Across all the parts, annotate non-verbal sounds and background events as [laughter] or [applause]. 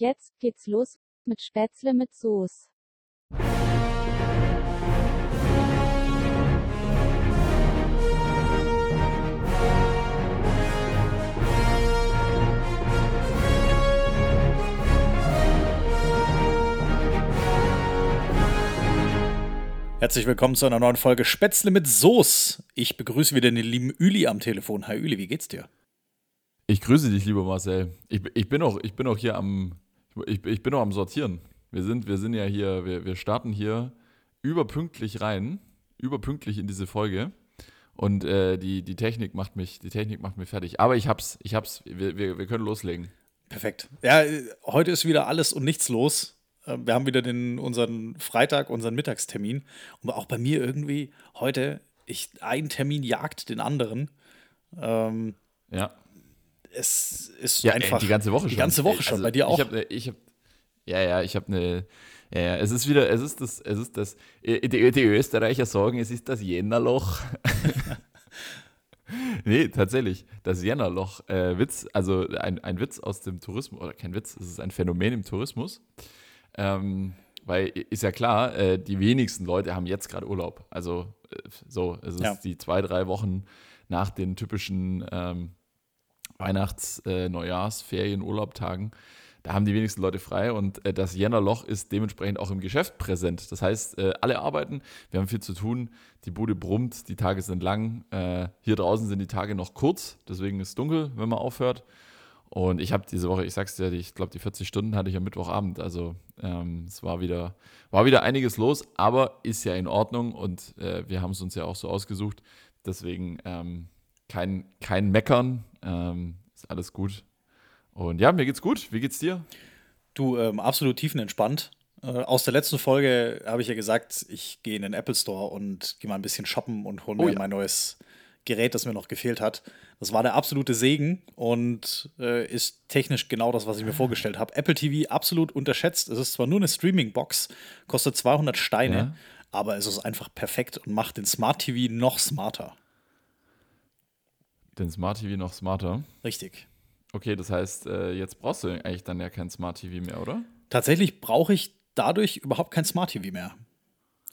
Jetzt geht's los mit Spätzle mit Soße. Herzlich willkommen zu einer neuen Folge Spätzle mit Soße. Ich begrüße wieder den lieben Üli am Telefon. Hi Üli, wie geht's dir? Ich grüße dich, lieber Marcel. Ich, ich, bin, auch, ich bin auch hier am, ich, ich bin auch am Sortieren. Wir sind, wir sind ja hier, wir, wir starten hier überpünktlich rein, überpünktlich in diese Folge. Und äh, die, die Technik macht mich, die Technik macht mich fertig. Aber ich hab's, ich hab's, wir, wir, wir können loslegen. Perfekt. Ja, heute ist wieder alles und nichts los. Äh, wir haben wieder den, unseren Freitag, unseren Mittagstermin. Und auch bei mir irgendwie heute, ich, ein Termin jagt den anderen. Ähm, ja. Es ist ja, einfach. Die ganze Woche schon. Die ganze Woche schon. Also, bei dir auch. Ich habe, ich hab, ja, ja, ich habe eine. Ja, ja, es ist wieder, es ist das, es ist das, die, die Österreicher sagen, es ist das Jännerloch. [laughs] nee, tatsächlich, das Jännerloch. Äh, Witz, also ein, ein Witz aus dem Tourismus, oder kein Witz, es ist ein Phänomen im Tourismus. Ähm, weil ist ja klar, äh, die wenigsten Leute haben jetzt gerade Urlaub. Also äh, so, es ist ja. die zwei, drei Wochen nach den typischen ähm, Weihnachts-, äh, Neujahrs-, Ferien-, Urlaubtagen. Da haben die wenigsten Leute frei und äh, das Jännerloch ist dementsprechend auch im Geschäft präsent. Das heißt, äh, alle arbeiten, wir haben viel zu tun, die Bude brummt, die Tage sind lang. Äh, hier draußen sind die Tage noch kurz, deswegen ist es dunkel, wenn man aufhört. Und ich habe diese Woche, ich sag's dir, ich glaube, die 40 Stunden hatte ich am Mittwochabend. Also ähm, es war wieder, war wieder einiges los, aber ist ja in Ordnung und äh, wir haben es uns ja auch so ausgesucht. Deswegen ähm, kein, kein Meckern, ähm, ist alles gut. Und ja, mir geht's gut. Wie geht's dir? Du, ähm, absolut tiefenentspannt. Äh, aus der letzten Folge habe ich ja gesagt, ich gehe in den Apple Store und gehe mal ein bisschen shoppen und hole oh, mir ja. mein neues Gerät, das mir noch gefehlt hat. Das war der absolute Segen und äh, ist technisch genau das, was ich mir vorgestellt habe. Apple TV absolut unterschätzt. Es ist zwar nur eine Streaming-Box, kostet 200 Steine, ja. aber es ist einfach perfekt und macht den Smart TV noch smarter. Den Smart TV noch smarter? Richtig. Okay, das heißt, äh, jetzt brauchst du eigentlich dann ja kein Smart TV mehr, oder? Tatsächlich brauche ich dadurch überhaupt kein Smart TV mehr.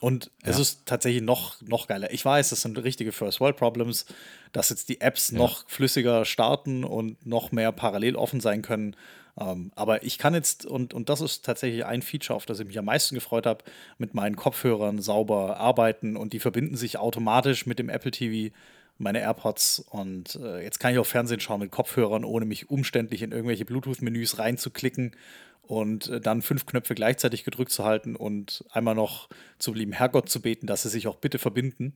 Und ja. es ist tatsächlich noch, noch geiler. Ich weiß, das sind richtige First World Problems, dass jetzt die Apps ja. noch flüssiger starten und noch mehr parallel offen sein können. Ähm, aber ich kann jetzt, und, und das ist tatsächlich ein Feature, auf das ich mich am meisten gefreut habe, mit meinen Kopfhörern sauber arbeiten und die verbinden sich automatisch mit dem Apple TV, meine AirPods. Und äh, jetzt kann ich auch Fernsehen schauen mit Kopfhörern, ohne mich umständlich in irgendwelche Bluetooth-Menüs reinzuklicken und äh, dann fünf Knöpfe gleichzeitig gedrückt zu halten und einmal noch zum lieben Herrgott zu beten, dass sie sich auch bitte verbinden.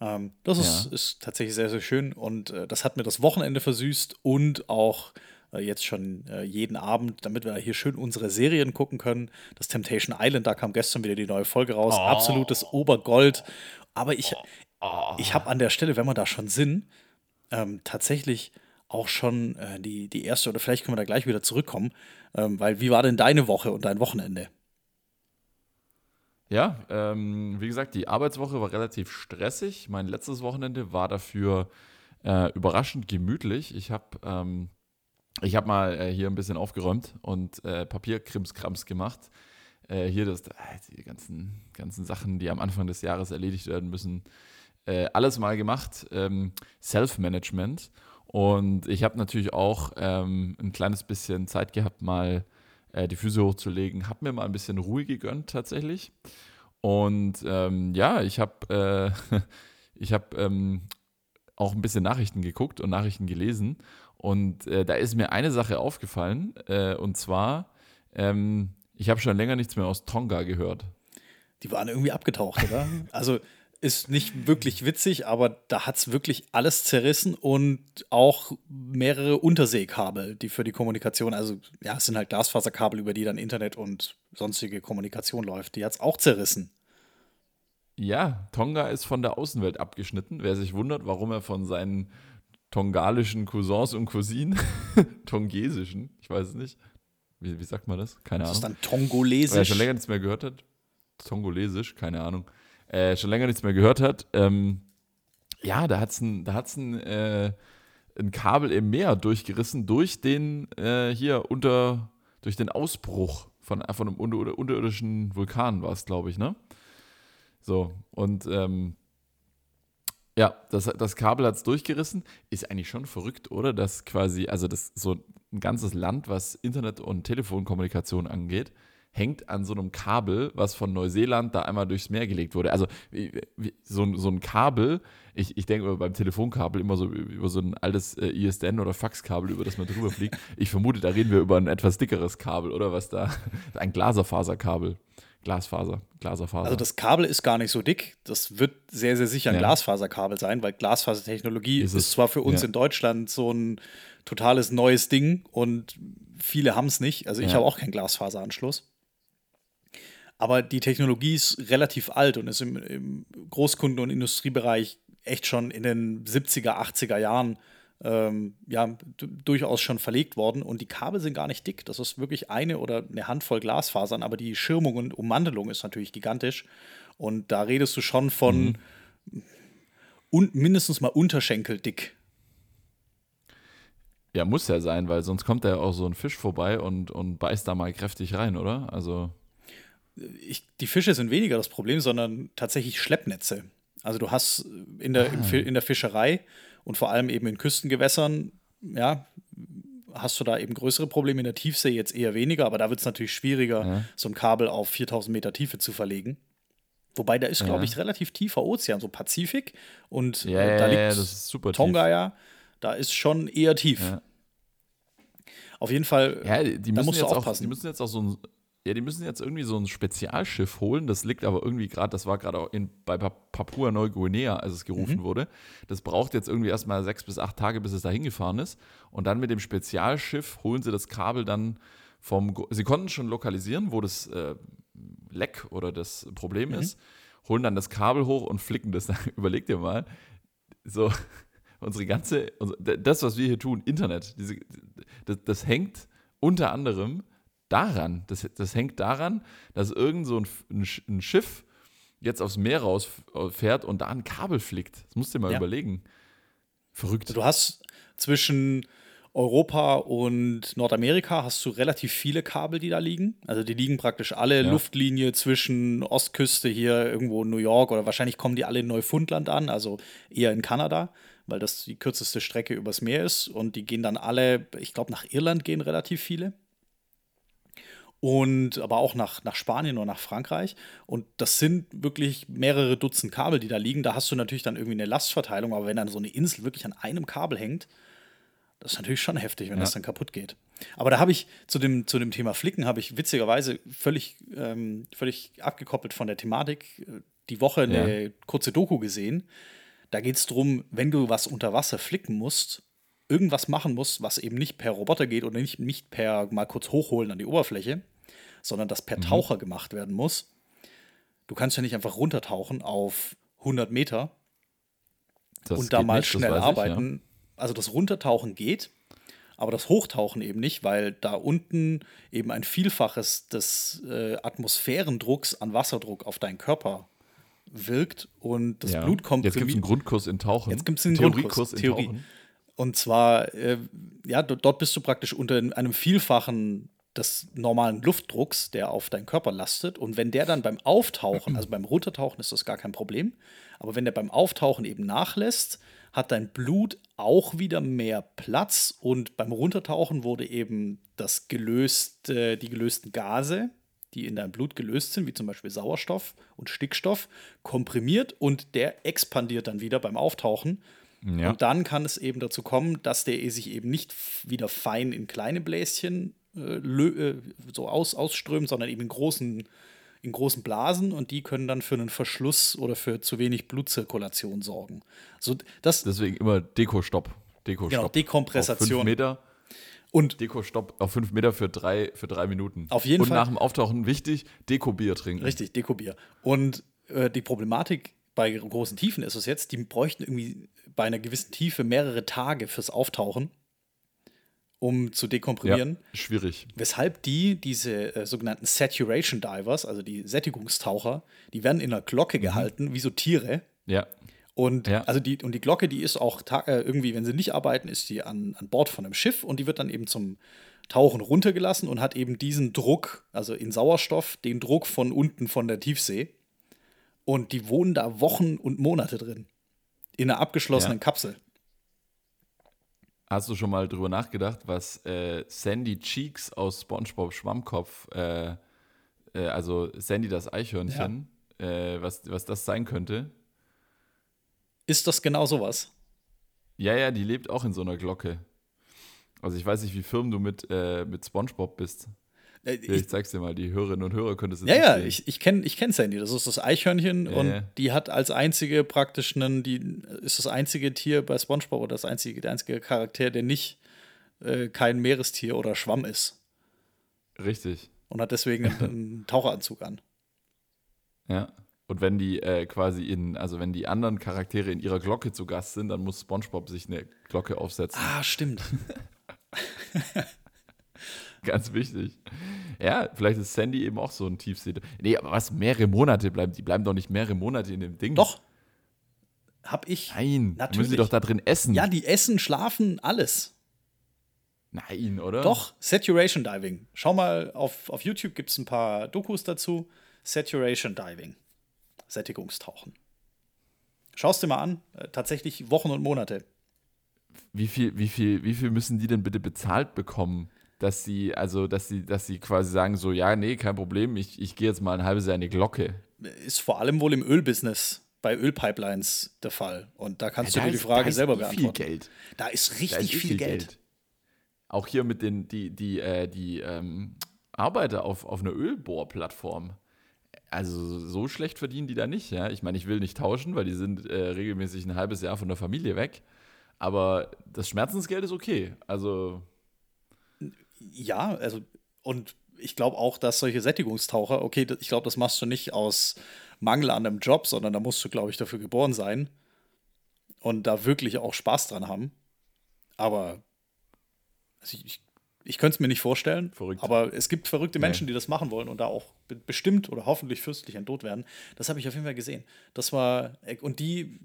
Ähm, das ja. ist, ist, tatsächlich sehr, sehr schön und äh, das hat mir das Wochenende versüßt und auch äh, jetzt schon äh, jeden Abend, damit wir hier schön unsere Serien gucken können. Das Temptation Island, da kam gestern wieder die neue Folge raus. Oh. Absolutes Obergold. Aber ich, oh. ich habe an der Stelle, wenn wir da schon sind, ähm, tatsächlich auch schon äh, die, die erste, oder vielleicht können wir da gleich wieder zurückkommen, ähm, weil wie war denn deine Woche und dein Wochenende? Ja, ähm, wie gesagt, die Arbeitswoche war relativ stressig. Mein letztes Wochenende war dafür äh, überraschend gemütlich. Ich habe ähm, hab mal äh, hier ein bisschen aufgeräumt und äh, Papierkrimskrams gemacht. Äh, hier das, äh, die ganzen, ganzen Sachen, die am Anfang des Jahres erledigt werden müssen, äh, alles mal gemacht. Ähm, Self-Management. Und ich habe natürlich auch ähm, ein kleines bisschen Zeit gehabt, mal äh, die Füße hochzulegen, habe mir mal ein bisschen Ruhe gegönnt tatsächlich. Und ähm, ja, ich habe äh, [laughs] ich hab, ähm, auch ein bisschen Nachrichten geguckt und Nachrichten gelesen. Und äh, da ist mir eine Sache aufgefallen, äh, und zwar, ähm, ich habe schon länger nichts mehr aus Tonga gehört. Die waren irgendwie abgetaucht, oder? also ist nicht wirklich witzig, aber da hat es wirklich alles zerrissen und auch mehrere Unterseekabel, die für die Kommunikation, also ja, es sind halt Glasfaserkabel, über die dann Internet und sonstige Kommunikation läuft. Die hat es auch zerrissen. Ja, Tonga ist von der Außenwelt abgeschnitten. Wer sich wundert, warum er von seinen tongalischen Cousins und Cousinen, [laughs] tongesischen, ich weiß es nicht, wie, wie sagt man das? Keine das Ahnung. Das ist dann tongolesisch. Wer schon länger nichts mehr gehört hat, tongolesisch, keine Ahnung äh, schon länger nichts mehr gehört hat, ähm, ja, da hat es ein, äh, ein Kabel im Meer durchgerissen durch den äh, hier unter, durch den Ausbruch von, von einem unter, unterirdischen Vulkan war es, glaube ich, ne? So, und ähm, ja, das, das Kabel hat es durchgerissen. Ist eigentlich schon verrückt, oder? Dass quasi, also das so ein ganzes Land, was Internet- und Telefonkommunikation angeht, hängt an so einem Kabel, was von Neuseeland da einmal durchs Meer gelegt wurde. Also so, so ein Kabel, ich, ich denke beim Telefonkabel immer so über so ein altes äh, ISDN oder Faxkabel, über das man drüber fliegt. Ich vermute, da reden wir über ein etwas dickeres Kabel, oder was da? [laughs] Ein Glaserfaserkabel. Glasfaser, Glaserfaser. Also das Kabel ist gar nicht so dick. Das wird sehr, sehr sicher ein Ja. Glasfaserkabel sein, weil Glasfasertechnologie Ist ist, zwar für uns Ja. in Deutschland so ein totales neues Ding und viele haben es nicht. Also ich Ja. habe auch keinen Glasfaseranschluss. Aber die Technologie ist relativ alt und ist im, im Großkunden- und Industriebereich echt schon in den 70er, 80er Jahren ähm, ja, durchaus schon verlegt worden. Und die Kabel sind gar nicht dick. Das ist wirklich eine oder eine Handvoll Glasfasern, aber die Schirmung und Ummantelung ist natürlich gigantisch. Und da redest du schon von un mindestens mal Unterschenkeldick. ja, muss ja sein, weil sonst kommt da ja auch so ein Fisch vorbei und, und beißt da mal kräftig rein, oder? Also, ich, die Fische sind weniger das Problem, sondern tatsächlich Schleppnetze. Also du hast in der, Fi- in der Fischerei und vor allem eben in Küstengewässern, ja, hast du da eben größere Probleme. In der Tiefsee jetzt eher weniger, aber da wird es natürlich schwieriger, Ja. so ein Kabel auf 4000 Meter Tiefe zu verlegen. Wobei da ist, Ja. glaube ich, relativ tiefer Ozean, so Pazifik. Und ja, äh, da liegt ja, das ist super Tonga ja, da ist schon eher tief. tief. Auf jeden Fall, Ja, die, die Da müssen musst du jetzt auch, aufpassen. die müssen jetzt auch so ein, ja, die müssen jetzt irgendwie so ein Spezialschiff holen. Das liegt aber irgendwie gerade, das war gerade auch in, bei Pa- Papua Neuguinea, als es gerufen Mhm. wurde. Das braucht jetzt irgendwie erstmal sechs bis acht Tage, bis es da hingefahren ist. Und dann mit dem Spezialschiff holen sie das Kabel dann vom. Go- Sie konnten schon lokalisieren, wo das äh, Leck oder das Problem Mhm. ist, holen dann das Kabel hoch und flicken das. [laughs] Überleg dir mal, so [laughs] unsere ganze, das, was wir hier tun, Internet, diese, das, das hängt unter anderem daran, das, das hängt daran, dass irgend so ein, ein, Sch- ein Schiff jetzt aufs Meer rausfährt und da ein Kabel flickt. Das musst du dir mal Ja. überlegen. Verrückt. Du hast zwischen Europa und Nordamerika hast du relativ viele Kabel, die da liegen. Also die liegen praktisch alle Ja. Luftlinie zwischen Ostküste hier irgendwo in New York oder wahrscheinlich kommen die alle in Neufundland an, also eher in Kanada, weil das die kürzeste Strecke übers Meer ist und die gehen dann alle, ich glaube nach Irland gehen relativ viele. Und aber auch nach, nach Spanien oder nach Frankreich. Und das sind wirklich mehrere Dutzend Kabel, die da liegen. Da hast du natürlich dann irgendwie eine Lastverteilung, aber wenn dann so eine Insel wirklich an einem Kabel hängt, das ist natürlich schon heftig, wenn Ja. das dann kaputt geht. Aber da habe ich zu dem, zu dem Thema Flicken, habe ich witzigerweise völlig, ähm, völlig abgekoppelt von der Thematik äh, die Woche eine Ja. kurze Doku gesehen. Da geht es darum, wenn du was unter Wasser flicken musst, irgendwas machen musst, was eben nicht per Roboter geht oder nicht, nicht per mal kurz hochholen an die Oberfläche, sondern das Mhm. per Taucher gemacht werden muss. Du kannst ja nicht einfach runtertauchen auf 100 Meter Das und da mal nicht, schnell weiß ich, arbeiten. Also das Runtertauchen geht, aber das Hochtauchen eben nicht, weil da unten eben ein Vielfaches des äh, Atmosphärendrucks an Wasserdruck auf deinen Körper wirkt und das Ja. Blut Jetzt gibt es einen. Grundkurs in Tauchen. Jetzt gibt's einen Theoriekurs Grundkurs, in Theorie. Tauchen. Und zwar, äh, ja, do- dort bist du praktisch unter einem Vielfachen des normalen Luftdrucks, der auf deinen Körper lastet. Und wenn der dann beim Auftauchen, also beim Runtertauchen ist das gar kein Problem, aber wenn der beim Auftauchen eben nachlässt, hat dein Blut auch wieder mehr Platz und beim Runtertauchen wurde eben das gelöste, die gelösten Gase, die in deinem Blut gelöst sind, wie zum Beispiel Sauerstoff und Stickstoff, komprimiert und der expandiert dann wieder beim Auftauchen. Ja. Und dann kann es eben dazu kommen, dass der sich eben nicht wieder fein in kleine Bläschen äh, äh, so aus, ausströmt, sondern eben in großen, in großen Blasen und die können dann für einen Verschluss oder für zu wenig Blutzirkulation sorgen. So, das, Deswegen immer Deko-Stopp. Deko-Stopp. Genau, Dekompressation. Auf fünf Meter. und Deko-Stopp auf fünf Meter für drei, für drei Minuten. Auf jeden Und Fall. nach dem Auftauchen wichtig, Deko-Bier trinken. Richtig, Dekobier. Und äh, die Problematik bei großen Tiefen ist es jetzt, die bräuchten irgendwie bei einer gewissen Tiefe mehrere Tage fürs Auftauchen, um zu Ja, dekomprimieren. schwierig. Weshalb die, diese äh, sogenannten Saturation Divers, also die Sättigungstaucher, die werden in einer Glocke gehalten, wie so Tiere. Ja. Und Ja. also die, und die Glocke, die ist auch äh, irgendwie, wenn sie nicht arbeiten, ist die an, an Bord von einem Schiff und die wird dann eben zum Tauchen runtergelassen und hat eben diesen Druck, also in Sauerstoff, den Druck von unten von der Tiefsee. Und die wohnen da Wochen und Monate drin. In einer abgeschlossenen Ja. Kapsel. Hast du schon mal drüber nachgedacht, was äh, Sandy Cheeks aus SpongeBob Schwammkopf, äh, äh, also Sandy das Eichhörnchen, äh, was, was das sein könnte? Ist das genau sowas? Ja, ja, die lebt auch in so einer Glocke. Also ich weiß nicht, wie firm du mit, äh, mit SpongeBob bist. Äh, Hier, ich zeig's dir mal, die Hörerinnen und Hörer können das jetzt Ja, ja, sehen. ich, ich kenne ich kenn Sandy. Das ist das Eichhörnchen Ja, und ja. die hat als einzige praktisch einen, die ist das einzige Tier bei SpongeBob oder das einzige, der einzige Charakter, der nicht äh, kein Meerestier oder Schwamm ist Richtig, und hat deswegen einen, einen [laughs] Taucheranzug an. ja. Und wenn die äh, quasi in, also wenn die anderen Charaktere in ihrer Glocke zu Gast sind, dann muss SpongeBob sich eine Glocke aufsetzen. Ah, stimmt. [laughs] [laughs] Ganz wichtig. Ja, vielleicht ist Sandy eben auch so ein Tiefsee. Nee, aber was, mehrere Monate bleiben? Die bleiben doch nicht mehrere Monate in dem Ding. Doch. Hab ich. Nein, Natürlich. müssen die doch da drin essen. Ja, die essen, schlafen, alles. Nein, oder? Doch, Saturation Diving. Schau mal, auf, auf YouTube gibt es ein paar Dokus dazu. Saturation Diving. Sättigungstauchen. Schau's dir mal an. Äh, tatsächlich Wochen und Monate. Wie viel, wie viel, wie viel müssen die denn bitte bezahlt bekommen, dass sie, also, dass sie, dass sie quasi sagen, so, ja, nee, kein Problem, ich, ich gehe jetzt mal ein halbes Jahr in die Glocke. Ist vor allem wohl im Ölbusiness, bei Ölpipelines der Fall. Und da kannst Da du dir die ist- Frage da ist selber beantworten. Viel Geld. Da ist Da richtig ist eh viel Geld. Auch hier mit den, die, die, äh, die ähm, Arbeiter auf, auf einer Ölbohrplattform. Also so schlecht verdienen die da nicht, ja. Ich meine, ich will nicht tauschen, weil die sind äh, regelmäßig ein halbes Jahr von der Familie weg. Aber das Schmerzensgeld ist okay. Also, Ja, also, und ich glaube auch, dass solche Sättigungstaucher, okay, ich glaube, das machst du nicht aus Mangel an einem Job, sondern da musst du, glaube ich, dafür geboren sein und da wirklich auch Spaß dran haben. Aber also ich, ich, ich könnte es mir nicht vorstellen, Verrückt. aber es gibt verrückte Nee. Menschen, die das machen wollen und da auch be bestimmt oder hoffentlich fürstlich entlohnt werden. Das habe ich auf jeden Fall gesehen. Das war, und die,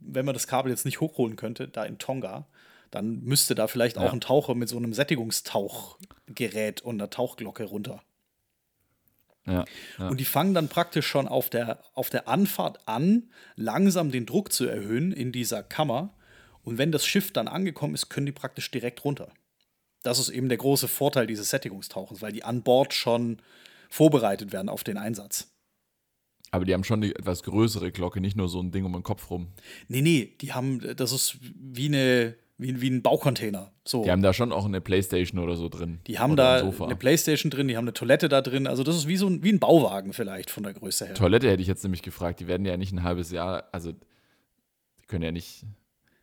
wenn man das Kabel jetzt nicht hochholen könnte, da in Tonga, dann müsste da vielleicht auch Ja. ein Taucher mit so einem Sättigungstauchgerät und einer Tauchglocke runter. ja. ja. Und die fangen dann praktisch schon auf der, auf der Anfahrt an, langsam den Druck zu erhöhen in dieser Kammer. Und wenn das Schiff dann angekommen ist, können die praktisch direkt runter. Das ist eben der große Vorteil dieses Sättigungstauchens, weil die an Bord schon vorbereitet werden auf den Einsatz. Aber die haben schon eine etwas größere Glocke, nicht nur so ein Ding um den Kopf rum. Nee, nee, die haben, das ist wie, eine, wie, wie ein Baucontainer. So. Die haben da schon auch eine Playstation oder so drin. Die haben oder da ein eine Playstation drin, die haben eine Toilette da drin. Also das ist wie so ein, wie ein Bauwagen vielleicht von der Größe her. Toilette hätte ich jetzt nämlich gefragt. Die werden ja nicht ein halbes Jahr, also die können ja nicht,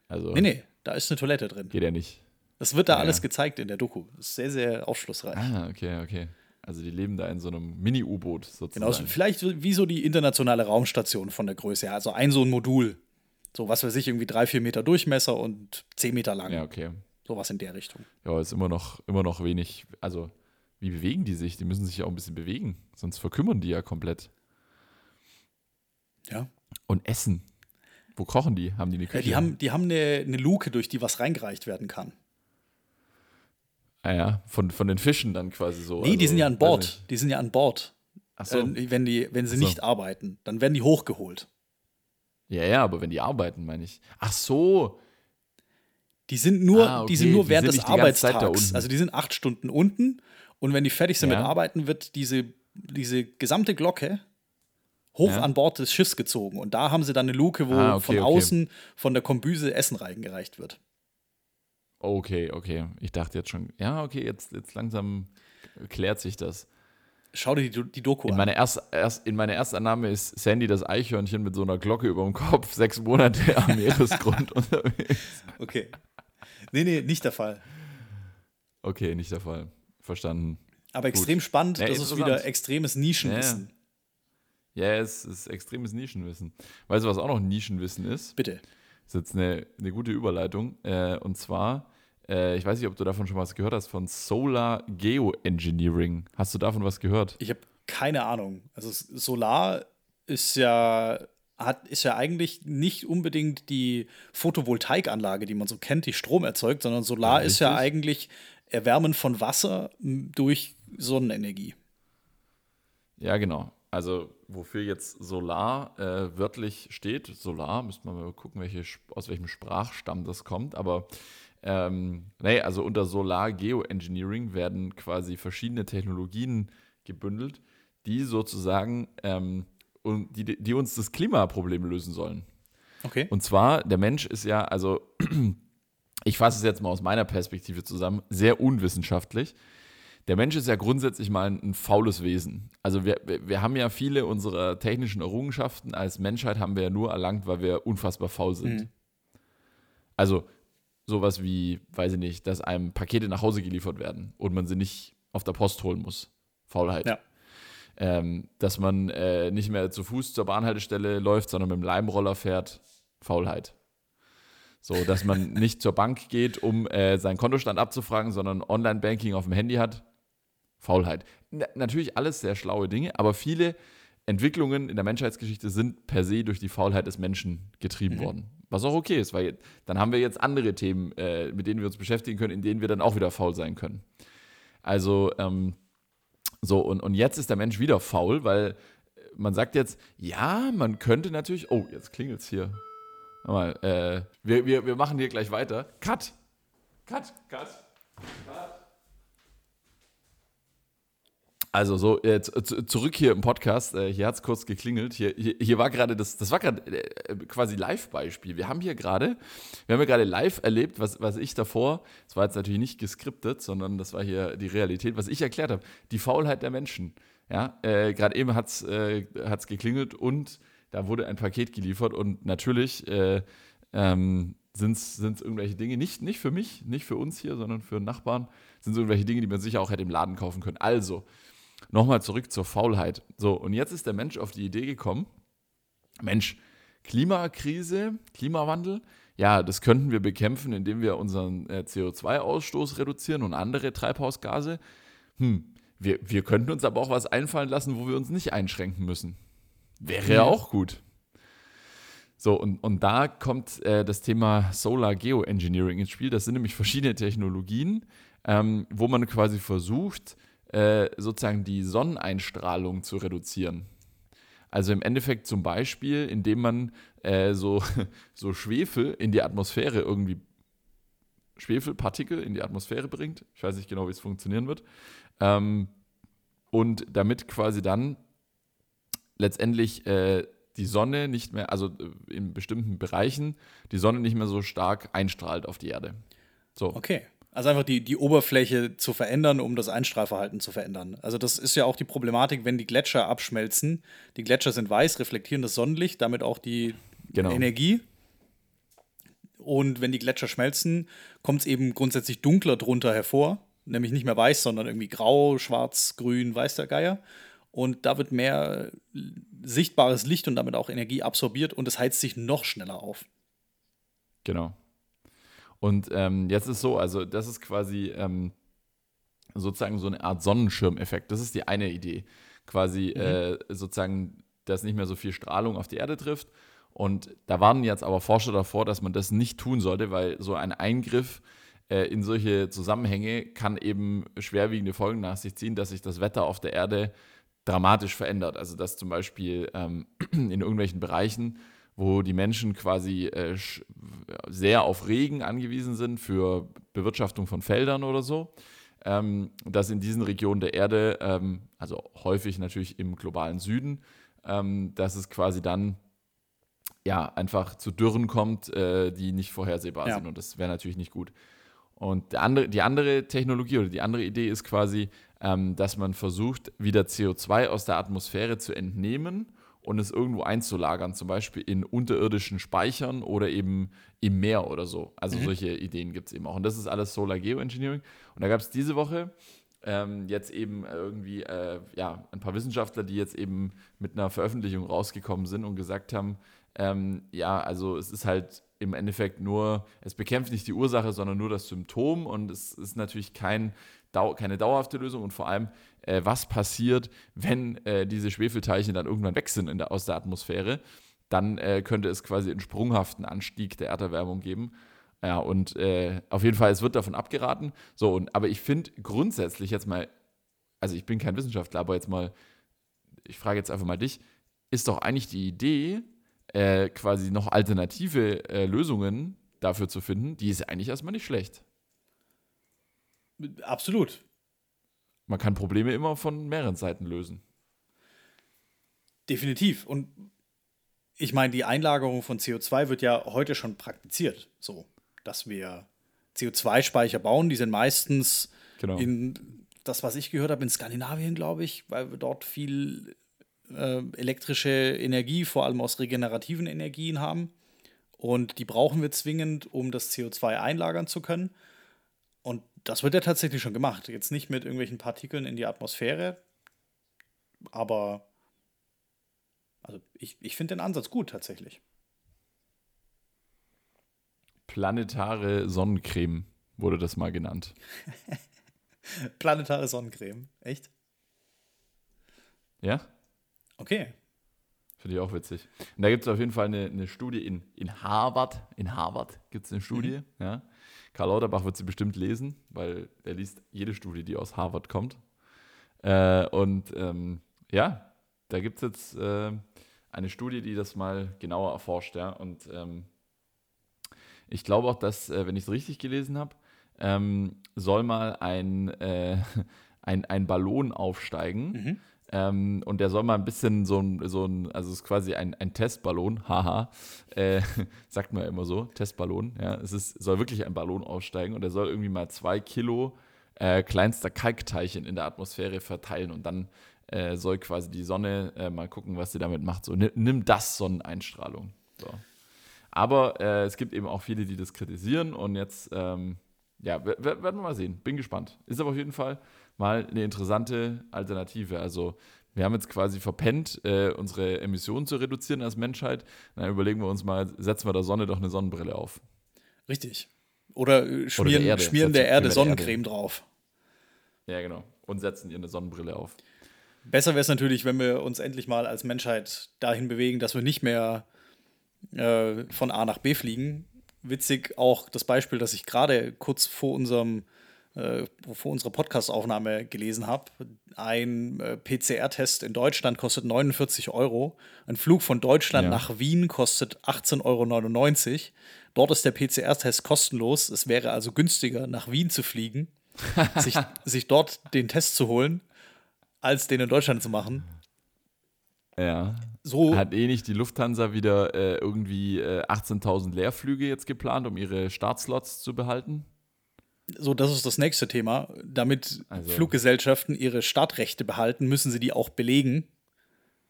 also Nee, nee, da ist eine Toilette drin. geht ja nicht. Das wird da Ja, alles gezeigt in der Doku. Das ist sehr, sehr aufschlussreich. Ah, okay, okay. Also die leben da in so einem Mini-U-Boot Genau, sozusagen. vielleicht so- wie so die internationale Raumstation von der Größe her. Also ein so ein Modul. So, was weiß ich, irgendwie drei, vier Meter Durchmesser und zehn Meter lang. Ja, okay. Sowas in der Richtung. Ja, ist immer noch, immer noch wenig. Also, wie bewegen die sich? Die müssen sich ja auch ein bisschen bewegen, sonst verkümmern die ja komplett. Ja. Und essen. Wo kochen die? Haben die eine ja Küche? die haben, die haben eine, eine Luke, durch die was reingereicht werden kann. ah, ja, von, von den Fischen dann quasi so. Nee, die also, sind ja an Bord. Die sind ja an Bord. Ach so. Äh, wenn, die, wenn sie so. nicht arbeiten, dann werden die hochgeholt. Ja, ja, aber wenn die arbeiten, meine ich. Ach so. Die sind nur, Ah, okay, die sind nur während sind des Arbeitstags. Also die sind acht Stunden unten und wenn die fertig sind Ja. mit Arbeiten, wird diese, diese gesamte Glocke hoch Ja. an Bord des Schiffs gezogen. Und da haben sie dann eine Luke, wo Ah, okay, von okay. außen von der Kombüse Essen reingereicht wird. Okay, okay. Ich dachte jetzt schon, ja, okay, jetzt, jetzt langsam klärt sich das. Schau dir die, die Doku In an. meiner, erst, erst, in meiner Erstannahme ist Sandy das Eichhörnchen mit so einer Glocke über dem Kopf, sechs Monate [laughs] am Meeresgrund unterwegs. Okay. Nee, nee, nicht der Fall. Okay, nicht der Fall. Verstanden. Aber extrem spannend, Ja, das ist wieder extremes Nischenwissen. Ja, es ist extremes Nischenwissen. Weißt du, was auch noch Nischenwissen ist? Bitte. Das ist jetzt eine, eine gute Überleitung. Äh, und zwar, äh, ich weiß nicht, ob du davon schon was gehört hast, von Solar Geoengineering. Hast du davon was gehört? Ich habe keine Ahnung. Also Solar ist ja hat, ist ja eigentlich nicht unbedingt die Photovoltaikanlage, die man so kennt, die Strom erzeugt, sondern Solar Ja, ist ja eigentlich Erwärmen von Wasser durch Sonnenenergie. Ja, genau. Also wofür jetzt Solar äh, wörtlich steht, Solar, müsste man mal gucken, welche, aus welchem Sprachstamm das kommt, aber ähm, nee, also unter Solar Geoengineering werden quasi verschiedene Technologien gebündelt, die sozusagen ähm, und die, die uns das Klimaproblem lösen sollen. Okay. Und zwar, der Mensch ist ja, also [clears throat] ich fasse es jetzt mal aus meiner Perspektive zusammen, sehr unwissenschaftlich. Der Mensch ist ja grundsätzlich mal ein, ein faules Wesen. Also wir, wir haben ja viele unserer technischen Errungenschaften als Menschheit haben wir ja nur erlangt, weil wir unfassbar faul sind. Mhm. Also sowas wie, weiß ich nicht, dass einem Pakete nach Hause geliefert werden und man sie nicht auf der Post holen muss. Faulheit. Ja. Ähm, dass man äh, nicht mehr zu Fuß zur Bahnhaltestelle läuft, sondern mit dem Leimroller fährt. Faulheit. So, dass man [laughs] nicht zur Bank geht, um äh, seinen Kontostand abzufragen, sondern Online-Banking auf dem Handy hat. Faulheit. Na, natürlich alles sehr schlaue Dinge, aber viele Entwicklungen in der Menschheitsgeschichte sind per se durch die Faulheit des Menschen getrieben worden. Was auch okay ist, weil dann haben wir jetzt andere Themen, äh, mit denen wir uns beschäftigen können, in denen wir dann auch wieder faul sein können. Also, ähm, so, und, und jetzt ist der Mensch wieder faul, weil man sagt jetzt, ja, man könnte natürlich, oh, jetzt klingelt es hier. Mal, äh, wir, wir, wir machen hier gleich weiter. Cut! Cut! Cut! Cut! Also so, äh, zu- zu- zurück hier im Podcast, äh, hier hat es kurz geklingelt. Hier, hier, hier war gerade das, das war gerade äh, quasi Live-Beispiel. Wir haben hier gerade, wir haben hier gerade live erlebt, was, was ich davor, das war jetzt natürlich nicht geskriptet, sondern das war hier die Realität, was ich erklärt habe. Die Faulheit der Menschen. Ja, äh, gerade eben hat es äh, geklingelt und da wurde ein Paket geliefert und natürlich äh, ähm, sind es irgendwelche Dinge, nicht, nicht für mich, nicht für uns hier, sondern für Nachbarn, sind es irgendwelche Dinge, die man sicher auch hätte im Laden kaufen können. Also, nochmal zurück zur Faulheit. So, und jetzt ist der Mensch auf die Idee gekommen, Mensch, Klimakrise, Klimawandel, ja, das könnten wir bekämpfen, indem wir unseren äh, CO2-Ausstoß reduzieren und andere Treibhausgase. Hm, wir, wir könnten uns aber auch was einfallen lassen, wo wir uns nicht einschränken müssen. Wäre ja auch gut. So, und, und da kommt äh, das Thema Solar Geoengineering ins Spiel. Das sind nämlich verschiedene Technologien, ähm, wo man quasi versucht, äh, sozusagen die Sonneneinstrahlung zu reduzieren. Also im Endeffekt zum Beispiel, indem man äh, so, [laughs] so Schwefel in die Atmosphäre irgendwie, Schwefelpartikel in die Atmosphäre bringt. Ich weiß nicht genau, wie es funktionieren wird. Ähm, und damit quasi dann letztendlich äh, die Sonne nicht mehr, also äh, in bestimmten Bereichen, die Sonne nicht mehr so stark einstrahlt auf die Erde. So. Okay. Also einfach die, die Oberfläche zu verändern, um das Einstrahlverhalten zu verändern. Also das ist ja auch die Problematik, wenn die Gletscher abschmelzen. Die Gletscher sind weiß, reflektieren das Sonnenlicht, damit auch die Genau. Energie. Und wenn die Gletscher schmelzen, kommt es eben grundsätzlich dunkler drunter hervor. Nämlich nicht mehr weiß, sondern irgendwie grau, schwarz, grün, weiß der Geier. Und da wird mehr sichtbares Licht und damit auch Energie absorbiert und es heizt sich noch schneller auf. Genau. Und ähm, jetzt ist so, also das ist quasi ähm, sozusagen so eine Art Sonnenschirmeffekt. Das ist die eine Idee. Quasi äh, sozusagen, dass nicht mehr so viel Strahlung auf die Erde trifft. Und da warnen jetzt aber Forscher davor, dass man das nicht tun sollte, weil so ein Eingriff äh, in solche Zusammenhänge kann eben schwerwiegende Folgen nach sich ziehen, dass sich das Wetter auf der Erde dramatisch verändert. Also dass zum Beispiel ähm, [clears throat] in irgendwelchen Bereichen, wo die Menschen quasi äh, sehr auf Regen angewiesen sind für Bewirtschaftung von Feldern oder so, ähm, dass in diesen Regionen der Erde, ähm, also häufig natürlich im globalen Süden, ähm, dass es quasi dann ja einfach zu Dürren kommt, äh, die nicht vorhersehbar Ja. sind. Und das wäre natürlich nicht gut. Und der andere, die andere Technologie oder die andere Idee ist quasi, ähm, dass man versucht, wieder CO2 aus der Atmosphäre zu entnehmen und es irgendwo einzulagern, zum Beispiel in unterirdischen Speichern oder eben im Meer oder so. Also solche Ideen gibt es eben auch. Und das ist alles Solar Geoengineering. Und da gab es diese Woche ähm, jetzt eben irgendwie äh, ja, ein paar Wissenschaftler, die jetzt eben mit einer Veröffentlichung rausgekommen sind und gesagt haben, ähm, ja, also es ist halt im Endeffekt nur, es bekämpft nicht die Ursache, sondern nur das Symptom und es ist natürlich kein, keine dauerhafte Lösung und vor allem, äh, was passiert, wenn äh, diese Schwefelteilchen dann irgendwann weg sind in der, aus der Atmosphäre. dann äh, könnte es quasi einen sprunghaften Anstieg der Erderwärmung geben. Ja, und äh, auf jeden Fall, es wird davon abgeraten. So, und, aber ich finde grundsätzlich jetzt mal, also ich bin kein Wissenschaftler, aber jetzt mal, ich frage jetzt einfach mal dich, ist doch eigentlich die Idee, äh, quasi noch alternative äh, Lösungen dafür zu finden, die ist eigentlich erstmal nicht schlecht. Absolut. Man kann Probleme immer von mehreren Seiten lösen. Definitiv. Und ich meine, die Einlagerung von CO2 wird ja heute schon praktiziert, so, dass wir CO2-Speicher bauen. Die sind meistens Genau. in das, was ich gehört habe, in Skandinavien, glaube ich, weil wir dort viel äh, elektrische Energie, vor allem aus regenerativen Energien haben. Und die brauchen wir zwingend, um das CO2 einlagern zu können. Und das wird ja tatsächlich schon gemacht. Jetzt nicht mit irgendwelchen Partikeln in die Atmosphäre, aber also ich, ich finde den Ansatz gut tatsächlich. Planetare Sonnencreme wurde das mal genannt. [laughs] Planetare Sonnencreme. Echt? Ja? Okay. Finde ich auch witzig. Und da gibt es auf jeden Fall eine, eine Studie in, in Harvard. In Harvard gibt es eine Studie. Ja. Karl Lauterbach wird sie bestimmt lesen, weil er liest jede Studie, die aus Harvard kommt. Äh, und ähm, ja, da gibt es jetzt äh, eine Studie, die das mal genauer erforscht. Ja. Und ähm, ich glaube auch, dass, äh, wenn ich es richtig gelesen habe, ähm, soll mal ein, äh, [laughs] ein, ein Ballon aufsteigen. Mhm. Ähm, und der soll mal ein bisschen so ein, so ein also es ist quasi ein, ein Testballon, haha, äh, [laughs] sagt man ja immer so, Testballon, ja, es ist, soll wirklich ein Ballon aussteigen und der soll irgendwie mal zwei Kilo äh, kleinster Kalkteilchen in der Atmosphäre verteilen und dann äh, soll quasi die Sonne äh, mal gucken, was sie damit macht. So, nimm, das Sonneneinstrahlung. So. Aber äh, es gibt eben auch viele, die das kritisieren und jetzt, ähm, ja, werden wir mal sehen. Bin gespannt. Ist aber auf jeden Fall mal eine interessante Alternative. Also wir haben jetzt quasi verpennt, äh, unsere Emissionen zu reduzieren als Menschheit. Dann überlegen wir uns mal, setzen wir der Sonne doch eine Sonnenbrille auf. Richtig. Oder äh, schmieren, der Erde. schmieren der Erde der Sonnencreme drauf. Ja, genau. Und setzen ihr eine Sonnenbrille auf. Besser wäre es natürlich, wenn wir uns endlich mal als Menschheit dahin bewegen, dass wir nicht mehr äh, von A nach B fliegen. Witzig auch das Beispiel, das ich gerade kurz vor unserem äh, vor unserer Podcast-Aufnahme gelesen habe. Ein äh, PCR-Test in Deutschland kostet 49 Euro. Ein Flug von Deutschland Ja. nach Wien kostet 18,99 Euro. Dort ist der PCR-Test kostenlos. Es wäre also günstiger, nach Wien zu fliegen, [laughs] sich, sich dort den Test zu holen, als den in Deutschland zu machen. Ja. So, Hat eh nicht die Lufthansa wieder äh, irgendwie äh, 18.000 Leerflüge jetzt geplant, um ihre Startslots zu behalten? So, das ist das nächste Thema. Damit Also- Fluggesellschaften ihre Startrechte behalten, müssen sie die auch belegen.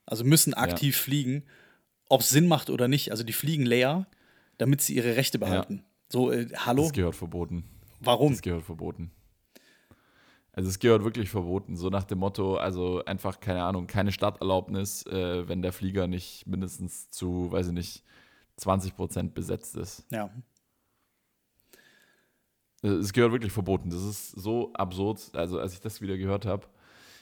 Also müssen aktiv fliegen, ob es Sinn macht oder nicht. Also die fliegen leer, damit sie ihre Rechte behalten. So, äh, hallo, Das gehört verboten. warum? Das gehört verboten. Also es gehört wirklich verboten, so nach dem Motto, also einfach, keine Ahnung, keine Starterlaubnis, äh, wenn der Flieger nicht mindestens zu, weiß ich nicht, 20 Prozent besetzt ist. Ja, Es gehört wirklich verboten. Das ist so absurd. Also als ich das wieder gehört habe,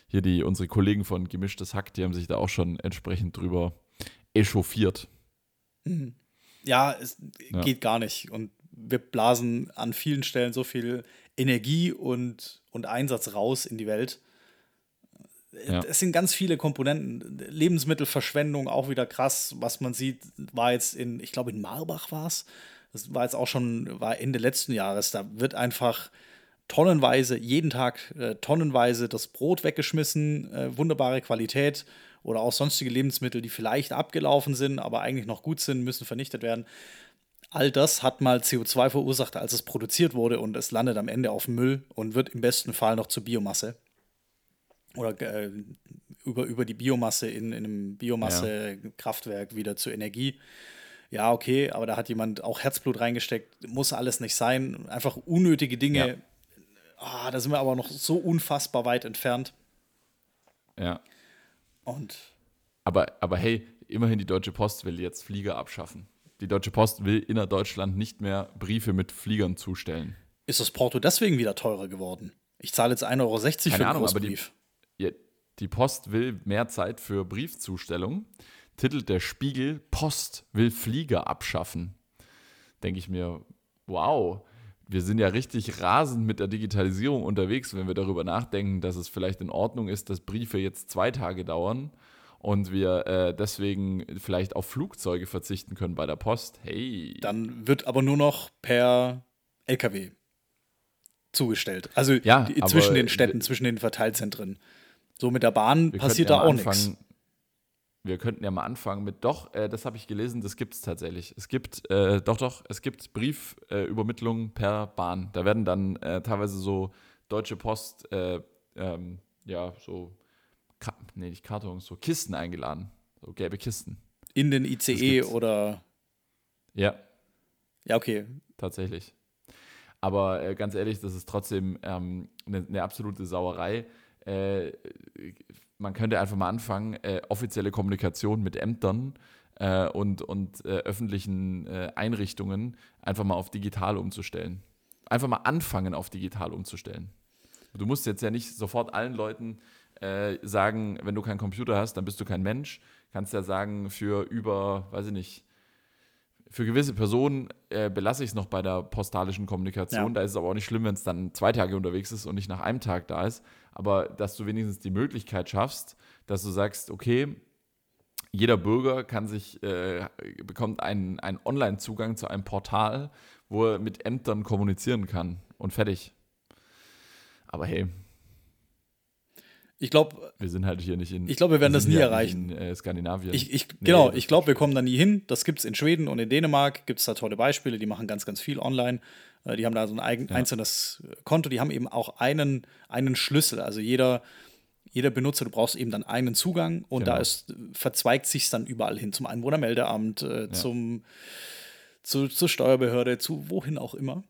hier die, unsere Kollegen von Gemischtes Hack, die haben sich da auch schon entsprechend drüber echauffiert. ja es Ja. geht gar nicht. Und wir blasen an vielen Stellen so viel Energie und, und Einsatz raus in die Welt. Ja. Es sind ganz viele Komponenten. Lebensmittelverschwendung auch wieder krass. Was man sieht, war jetzt in, ich glaube, in Marbach war es. Das war jetzt auch schon, war Ende letzten Jahres. Da wird einfach tonnenweise, jeden Tag äh, tonnenweise das Brot weggeschmissen, äh, wunderbare Qualität oder auch sonstige Lebensmittel, die vielleicht abgelaufen sind, aber eigentlich noch gut sind, müssen vernichtet werden. All das hat mal CO2 verursacht, als es produziert wurde und es landet am Ende auf dem Müll und wird im besten Fall noch zur Biomasse oder äh, über, über die Biomasse in, in einem Biomassekraftwerk wieder zur Energie. Ja, okay, aber da hat jemand auch Herzblut reingesteckt, muss alles nicht sein. Einfach unnötige Dinge. Ja. Ah, da sind wir aber noch so unfassbar weit entfernt. Ja. Und Aber, aber hey, immerhin die Deutsche Post will jetzt Flieger abschaffen. Die Deutsche Post will innerdeutschland nicht mehr Briefe mit Fliegern zustellen. ist das Porto deswegen wieder teurer geworden? Ich zahle jetzt 1,60 Euro für Keine einen Ahnung, aber die- Großbrief. Ja, die Post will mehr Zeit für Briefzustellung. Titelt der Spiegel, Post will Flieger abschaffen. Denke ich mir, wow, wir sind ja richtig rasend mit der Digitalisierung unterwegs, wenn wir darüber nachdenken, dass es vielleicht in Ordnung ist, dass Briefe jetzt zwei Tage dauern und wir äh, deswegen vielleicht auf Flugzeuge verzichten können bei der Post. Hey. Dann wird aber nur noch per LKW zugestellt. Also Ja, zwischen den Städten, zwischen den Verteilzentren. So mit der Bahn passiert könnten da ja auch nichts. Wir könnten ja mal anfangen mit, doch, äh, das habe ich gelesen, das gibt es tatsächlich. Es gibt, äh, doch, doch, es gibt Briefübermittlungen äh, per Bahn. Da werden dann äh, teilweise so Deutsche Post, äh, ähm, ja, so, Ka nee, nicht Kartons, so Kisten eingeladen. So gelbe Kisten. In den ICE oder. Ja, Ja, okay. tatsächlich. Aber äh, ganz ehrlich, das ist trotzdem ähm, eine, eine absolute Sauerei. Äh, man könnte einfach mal anfangen, äh, offizielle Kommunikation mit Ämtern äh, und, und äh, öffentlichen äh, Einrichtungen einfach mal auf digital umzustellen. Einfach mal anfangen, auf digital umzustellen. Du musst jetzt ja nicht sofort allen Leuten äh, sagen, wenn du keinen Computer hast, dann bist du kein Mensch. Kannst ja sagen, für über, weiß ich nicht, für gewisse Personen äh, belasse ich es noch bei der postalischen Kommunikation. Ja. Da ist es aber auch nicht schlimm, wenn es dann zwei Tage unterwegs ist und nicht nach einem Tag da ist. Aber dass du wenigstens die Möglichkeit schaffst, dass du sagst, okay, jeder Bürger kann sich, äh, bekommt einen, einen Online-Zugang zu einem Portal, wo er mit Ämtern kommunizieren kann und fertig. Aber hey, Ich glaube, wir sind halt hier nicht in. Ich glaube, wir werden das sind nie hier erreichen. In, äh, Skandinavien. ich, ich, Nee, genau, das ich glaube, wir kommen da nie hin. Das gibt es in Schweden und in Dänemark. Gibt es da tolle Beispiele, die machen ganz, ganz viel online. Äh, Die haben da so ein eigen, Ja. einzelnes Konto. Die haben eben auch einen, einen Schlüssel. Also jeder, jeder Benutzer, du brauchst eben dann einen Zugang und da Genau. ist, verzweigt sich dann überall hin. Zum Einwohnermeldeamt, äh, zum, zu, zur Steuerbehörde, zu wohin auch immer.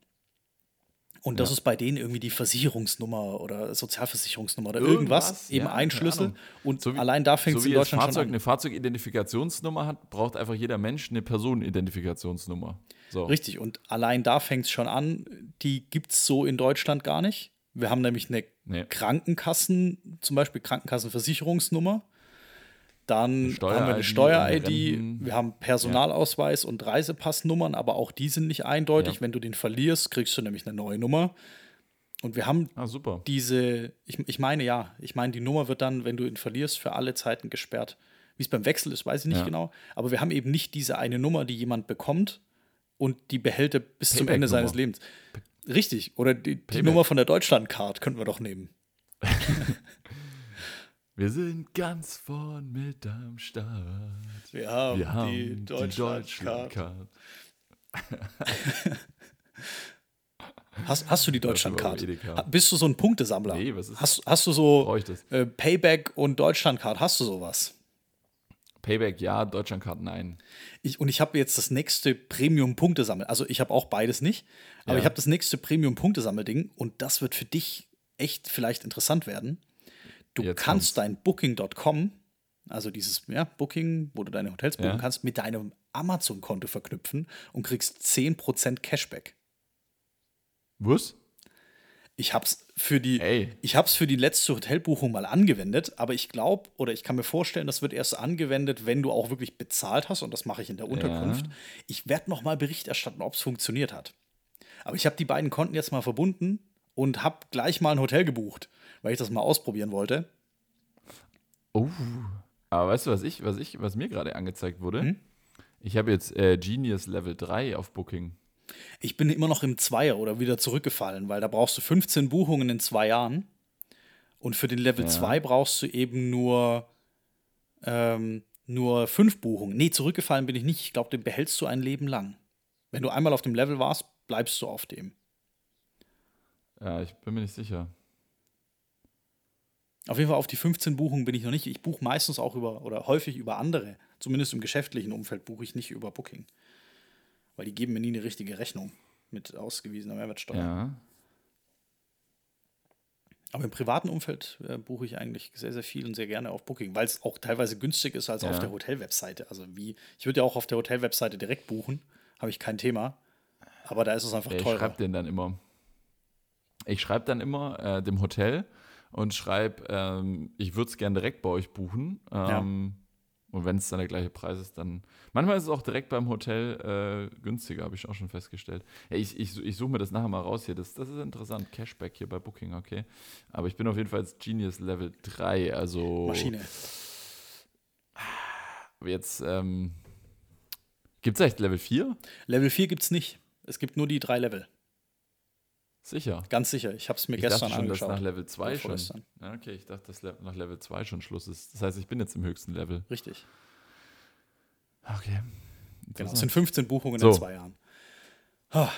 Und das Ja. ist bei denen irgendwie die Versicherungsnummer oder Sozialversicherungsnummer oder Irgendwas, irgendwas. Eben ja, ein Schlüssel. Und So wie- allein da fängt es so in wie das Deutschland Fahrzeug schon an. eine Fahrzeugidentifikationsnummer hat, braucht einfach jeder Mensch eine Personenidentifikationsnummer. So. Richtig, und allein da fängt es schon an, die gibt es so in Deutschland gar nicht. Wir haben nämlich eine Nee. Krankenkassen, zum Beispiel Krankenkassenversicherungsnummer. Dann haben wir eine Steuer-ID, wir haben Personalausweis und Reisepassnummern, aber auch die sind nicht eindeutig. Ja. Wenn du den verlierst, kriegst du nämlich eine neue Nummer. Und wir haben Ah, super. diese, ich, ich meine ja, ich meine, die Nummer wird dann, wenn du ihn verlierst, für alle Zeiten gesperrt. Wie es beim Wechsel ist, weiß ich nicht Ja. genau. Aber wir haben eben nicht diese eine Nummer, die jemand bekommt und die behält er bis zum Ende seines Lebens. Richtig. Oder die, die Payback. Nummer von der Deutschlandcard könnten wir doch nehmen. [laughs] Wir sind ganz vorn mit am Start. Wir haben, Wir haben die die Deutschlandcard. Hast, hast du die Deutschlandcard? Bist du so ein Punktesammler? Nee, was ist- hast, hast du so äh, Payback und Deutschlandcard? Hast du sowas? Payback ja, Deutschlandcard nein. Ich, und ich habe jetzt das nächste Premium-Punktesammel. Also ich habe auch beides nicht, aber Ja. ich habe das nächste Premium-Punktesammelding und das wird für dich echt vielleicht interessant werden. Du Jetzt kannst kommt's. dein Booking.com, also dieses ja, Booking, wo du deine Hotels buchen Ja. kannst, mit deinem Amazon-Konto verknüpfen und kriegst 10% Cashback. Was? Ich hab's für die, Ey. ich hab's für die letzte Hotelbuchung mal angewendet, aber ich glaube oder ich kann mir vorstellen, das wird erst angewendet, wenn du auch wirklich bezahlt hast und das mache ich in der Unterkunft. Ich werde noch mal Bericht erstatten, ob es funktioniert hat. Aber ich habe die beiden Konten jetzt mal verbunden und habe gleich mal ein Hotel gebucht, weil ich das mal ausprobieren wollte. Oh. Aber weißt du, was ich, was ich, was mir gerade angezeigt wurde? Hm? Ich habe jetzt äh, Genius Level 3 auf Booking. Ich bin immer noch im Zweier oder wieder zurückgefallen, weil da brauchst du 15 Buchungen in zwei Jahren. Und für den Level Ja. 2 brauchst du eben nur, ähm, nur fünf Buchungen. Nee, zurückgefallen bin ich nicht. Ich glaube, den behältst du ein Leben lang. Wenn du einmal auf dem Level warst, bleibst du auf dem. Ja, ich bin mir nicht sicher. Auf jeden Fall auf die 15 Buchungen bin ich noch nicht. Ich buche meistens auch über oder häufig über andere. Zumindest im geschäftlichen Umfeld buche ich nicht über Booking. Weil die geben mir nie eine richtige Rechnung mit ausgewiesener Mehrwertsteuer. Ja. Aber im privaten Umfeld äh, buche ich eigentlich sehr, sehr viel und sehr gerne auf Booking, weil es auch teilweise günstig ist als Ja. auf der Hotelwebseite. Also wie, ich würde ja auch auf der Hotelwebseite direkt buchen, habe ich kein Thema. Aber da ist es einfach Ja, ich schreibe den dann immer. Ich schreibe dann immer äh, dem Hotel und schreibe, ähm, ich würde es gerne direkt bei euch buchen. Ähm, Und wenn es dann der gleiche Preis ist, dann. Manchmal ist es auch direkt beim Hotel äh, günstiger, habe ich auch schon festgestellt. Ja, ich ich, ich suche mir das nachher mal raus hier. Das, das ist interessant. Cashback hier bei Booking, okay. Aber ich bin auf jeden Fall jetzt Genius Level 3. Also. Maschine. Jetzt. Ähm, Gibt es echt Level 4? Level 4 gibt es nicht. Es gibt nur die drei Level. Sicher. Ganz sicher. Ich habe es mir Ich gestern dachte schon, dass angeschaut. nach Level 2 Oder schon. Ja, okay, ich dachte, dass nach Level 2 schon Schluss ist. Das heißt, ich bin jetzt im höchsten Level. Richtig. Okay. Genau. Es sind 15 Buchungen So. in zwei Jahren. Ah,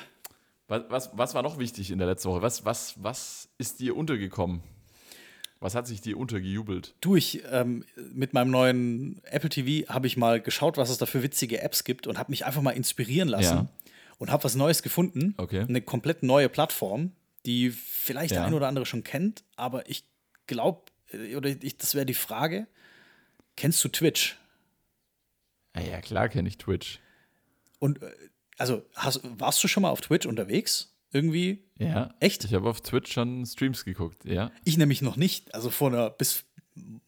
Was, was, was war noch wichtig in der letzten Woche? Was, was, was ist dir untergekommen? Was hat sich dir untergejubelt? Du, ich ähm, mit meinem neuen Apple TV habe ich mal geschaut, was es da für witzige Apps gibt und habe mich einfach mal inspirieren lassen Ja. Und habe was Neues gefunden. Okay. Eine komplett neue Plattform, die vielleicht Ja. der ein oder andere schon kennt, aber ich glaube, oder ich, das wäre die Frage: Kennst du Twitch? Ja, ja klar kenne ich Twitch. Und äh, also hast, warst du schon mal auf Twitch unterwegs? Irgendwie? Ja. Echt? Ich habe auf Twitch schon Streams geguckt, ja. Ich nämlich noch nicht. Also vor einer, bis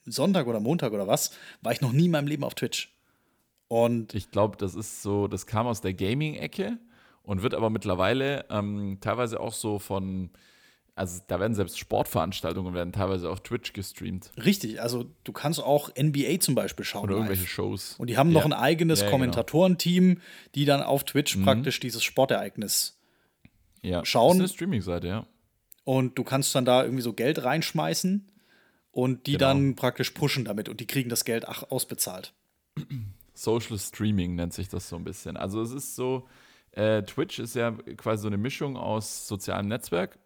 Sonntag oder Montag oder was, war ich noch nie in meinem Leben auf Twitch. Und Ich glaube, das ist so, das kam aus der Gaming-Ecke und wird aber mittlerweile ähm, teilweise auch so von, also da werden selbst Sportveranstaltungen werden teilweise auf Twitch gestreamt. richtig, also du kannst auch NBA zum Beispiel schauen. Oder irgendwelche live. Shows. Und die haben noch Ja. ein eigenes Ja, genau. Kommentatorenteam, die dann auf Twitch Mhm. praktisch dieses Sportereignis ja. schauen. Das ist eine Streaming-Seite, ja. und du kannst dann da irgendwie so Geld reinschmeißen und die Genau. dann praktisch pushen damit und die kriegen das Geld ausbezahlt. Social Streaming nennt sich das so ein bisschen. Also es ist so, äh, Twitch ist ja quasi so eine Mischung aus sozialem Netzwerk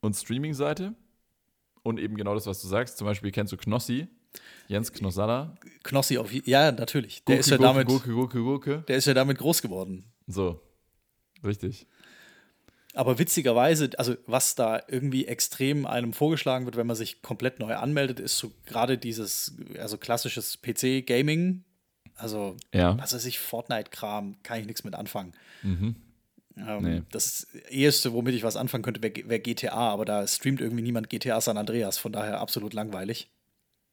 und Streaming-Seite. Und eben genau das, was du sagst. Zum Beispiel kennst du Knossi, Jens Knossalla. Knossi auf ja, natürlich. Der Gurke, ist ja damit Gurke, Gurke, Gurke. der ist ja damit groß geworden. So, richtig. Aber witzigerweise, also was da irgendwie extrem einem vorgeschlagen wird, wenn man sich komplett neu anmeldet, ist so gerade dieses, also klassisches PC-Gaming. Also, Ja. was weiß ich, Fortnite-Kram, kann ich nichts mit anfangen. Mhm. Ähm, Nee. Das erste, womit ich was anfangen könnte, wäre wär GTA, aber da streamt irgendwie niemand GTA San Andreas, von daher absolut langweilig.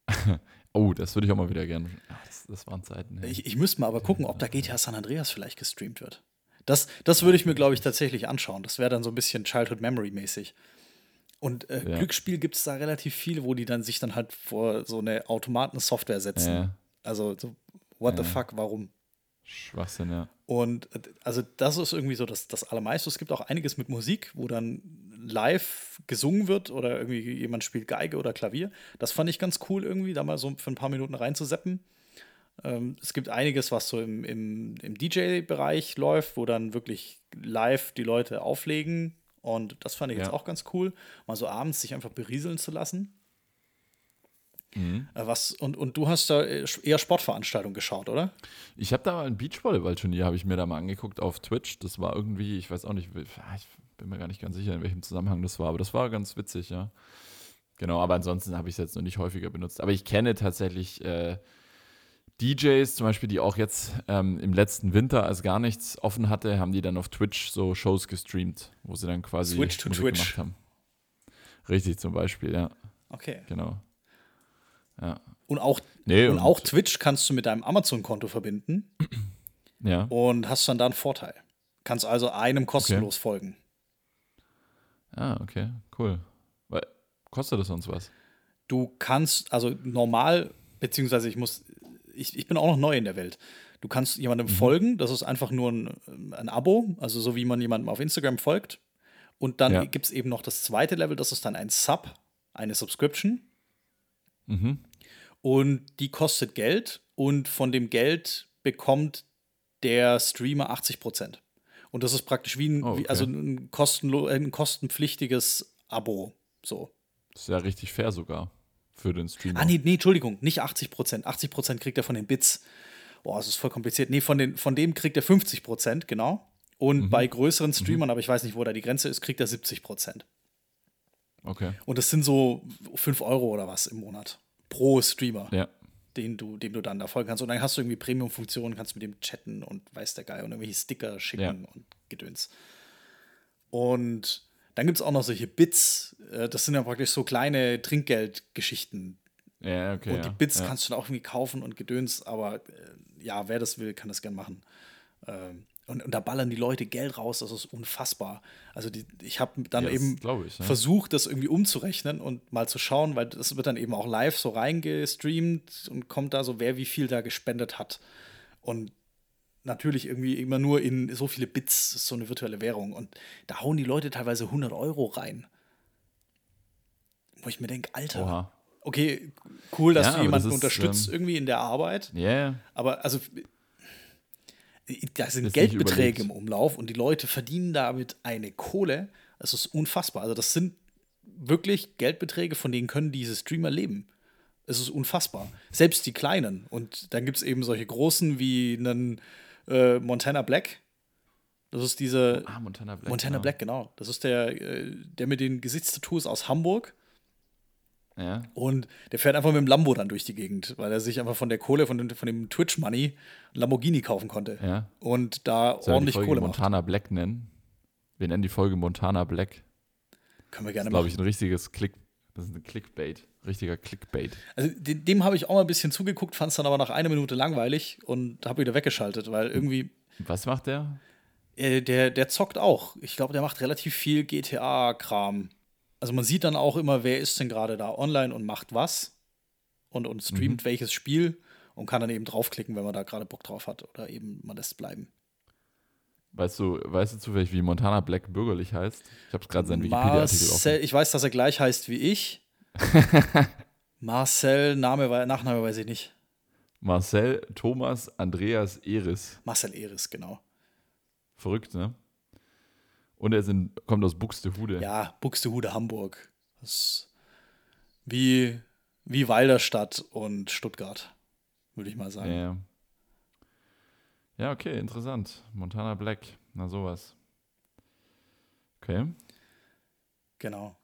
[laughs] Oh, das würde ich auch mal wieder gerne. Ach, das, das waren Zeiten. Ich, ich müsste mal aber gucken, ob da GTA San Andreas vielleicht gestreamt wird. Das, das würde ich mir, glaube ich, tatsächlich anschauen. Das wäre dann so ein bisschen Childhood Memory-mäßig. Und äh, Ja. Glücksspiel gibt es da relativ viele, wo die dann sich dann halt vor so eine Automaten-Software setzen. Ja. Also, so, what the Ja. fuck, warum? Schwachsinn, ja. Und äh, also das ist irgendwie so das, das Allermeiste. Es gibt auch einiges mit Musik, wo dann live gesungen wird oder irgendwie jemand spielt Geige oder Klavier. Das fand ich ganz cool irgendwie, da mal so für ein paar Minuten reinzuseppen. Ähm, es gibt einiges, was so im, im, im DJ-Bereich läuft, wo dann wirklich live die Leute auflegen. Und das fand ich jetzt Ja. auch ganz cool, mal so abends sich einfach berieseln zu lassen. Mhm. Äh, Was, und, und du hast da äh, eher Sportveranstaltungen geschaut, oder? Ich habe da mal ein Beachvolleyball-Turnier, habe ich mir da mal angeguckt auf Twitch. Das war irgendwie, ich weiß auch nicht, ich bin mir gar nicht ganz sicher, in welchem Zusammenhang das war, aber das war ganz witzig, ja. Genau, aber ansonsten habe ich es jetzt noch nicht häufiger benutzt. Aber ich kenne tatsächlich äh, DJs, zum Beispiel, die auch jetzt ähm, im letzten Winter, als gar nichts offen hatte, haben die dann auf Twitch so Shows gestreamt, wo sie dann quasi Switch to Musik Twitch. gemacht haben. Richtig, zum Beispiel, ja, Okay. genau. Ja. Und auch, Nee, und auch Twitch kannst du mit deinem Amazon-Konto verbinden ja. und hast dann da einen Vorteil. Kannst also einem kostenlos folgen. Ah, okay, cool. Weil, kostet das sonst was? Du kannst, also normal, beziehungsweise ich muss, ich, ich bin auch noch neu in der Welt. Du kannst Mhm. jemandem folgen, das ist einfach nur ein, ein Abo, also so wie man jemandem auf Instagram folgt. Und dann Ja. gibt es eben noch das zweite Level, das ist dann ein Sub, eine Subscription. Mhm. Und die kostet Geld und von dem Geld bekommt der Streamer 80 Prozent. Und das ist praktisch wie ein, Oh, wie, okay. also ein, kostenlo ein kostenpflichtiges Abo. So. Das ist ja richtig fair sogar für den Streamer. Ah, nee, nee, Entschuldigung, nicht 80 Prozent. 80 Prozent kriegt er von den Bits. Boah, das ist voll kompliziert. Nee, von, den, von dem kriegt er 50 Prozent, genau. Und Mhm. bei größeren Streamern, aber ich weiß nicht, wo da die Grenze ist, kriegt er 70 Prozent. Okay. Und das sind so 5 Euro oder was im Monat pro Streamer. Ja. den du, dem du dann da folgen kannst. Und dann hast du irgendwie Premium-Funktionen, kannst mit dem chatten und weiß der Geil und irgendwelche Sticker schicken Ja. und Gedöns. Und dann gibt es auch noch solche Bits. äh, Das sind ja praktisch so kleine Trinkgeldgeschichten. Ja, okay. Und die. Bits ja. kannst du dann auch irgendwie kaufen und gedöns, aber äh, ja, wer das will, kann das gern machen. Ähm, und, und da ballern die Leute Geld raus, das ist unfassbar. Also die, ich habe dann Ja, eben ich, ja. versucht, das irgendwie umzurechnen und mal zu schauen, weil das wird dann eben auch live so reingestreamt und kommt da so, wer wie viel da gespendet hat. Und natürlich irgendwie immer nur in so viele Bits, ist so eine virtuelle Währung. Und da hauen die Leute teilweise 100 Euro rein. Wo ich mir denke, Alter, Oha. okay, cool, dass Ja, du jemanden das ist, unterstützt ähm, irgendwie in der Arbeit. Ja, ja. Aber also, da sind Geldbeträge im Umlauf und die Leute verdienen damit eine Kohle. Das ist unfassbar. Also, das sind wirklich Geldbeträge, von denen können diese Streamer leben. Es ist unfassbar. Selbst die kleinen. Und dann gibt es eben solche großen wie einen äh, Montana Black. Das ist diese. Ah, Montana Black. Montana ja. Black, genau. Das ist der, äh, der mit den Gesichtstattoos aus Hamburg. Ja. Und der fährt einfach mit dem Lambo dann durch die Gegend, weil er sich einfach von der Kohle, von, dem- von dem Twitch-Money ein Lamborghini kaufen konnte. Ja. Und da Sollen wir die ordentlich Folge Kohle macht. Montana Black nennen? Wir nennen die Folge Montana Black. Können wir Das gerne ist, glaube machen. ich, ein richtiges Klick. Das ist ein Clickbait. Richtiger Clickbait. Also dem, dem habe ich auch mal ein bisschen zugeguckt, fand es dann aber nach einer Minute langweilig und habe wieder weggeschaltet, weil irgendwie Was macht der? äh, der, der zockt auch. Ich glaube, der macht relativ viel GTA-Kram. Also man sieht dann auch immer, wer ist denn gerade da online und macht was und, und streamt welches Spiel und kann dann eben draufklicken, wenn man da gerade Bock drauf hat oder eben man lässt bleiben. Weißt du, weißt du zufällig, wie Montana Black bürgerlich heißt? Ich habe gerade seinen Wikipedia-Artikel offen. Ich weiß, dass er gleich heißt wie ich. [laughs] Marcel, Name, Nachname weiß ich nicht. Marcel Thomas Andreas Eris. Marcel Eris, genau. Verrückt, ne? Und er in, kommt aus Buxtehude. Ja, Buxtehude, Hamburg. Das ist wie, wie Walderstadt und Stuttgart, würde ich mal sagen. Ja, ja. Okay, interessant. Montana Black. Na, sowas. Okay. Genau.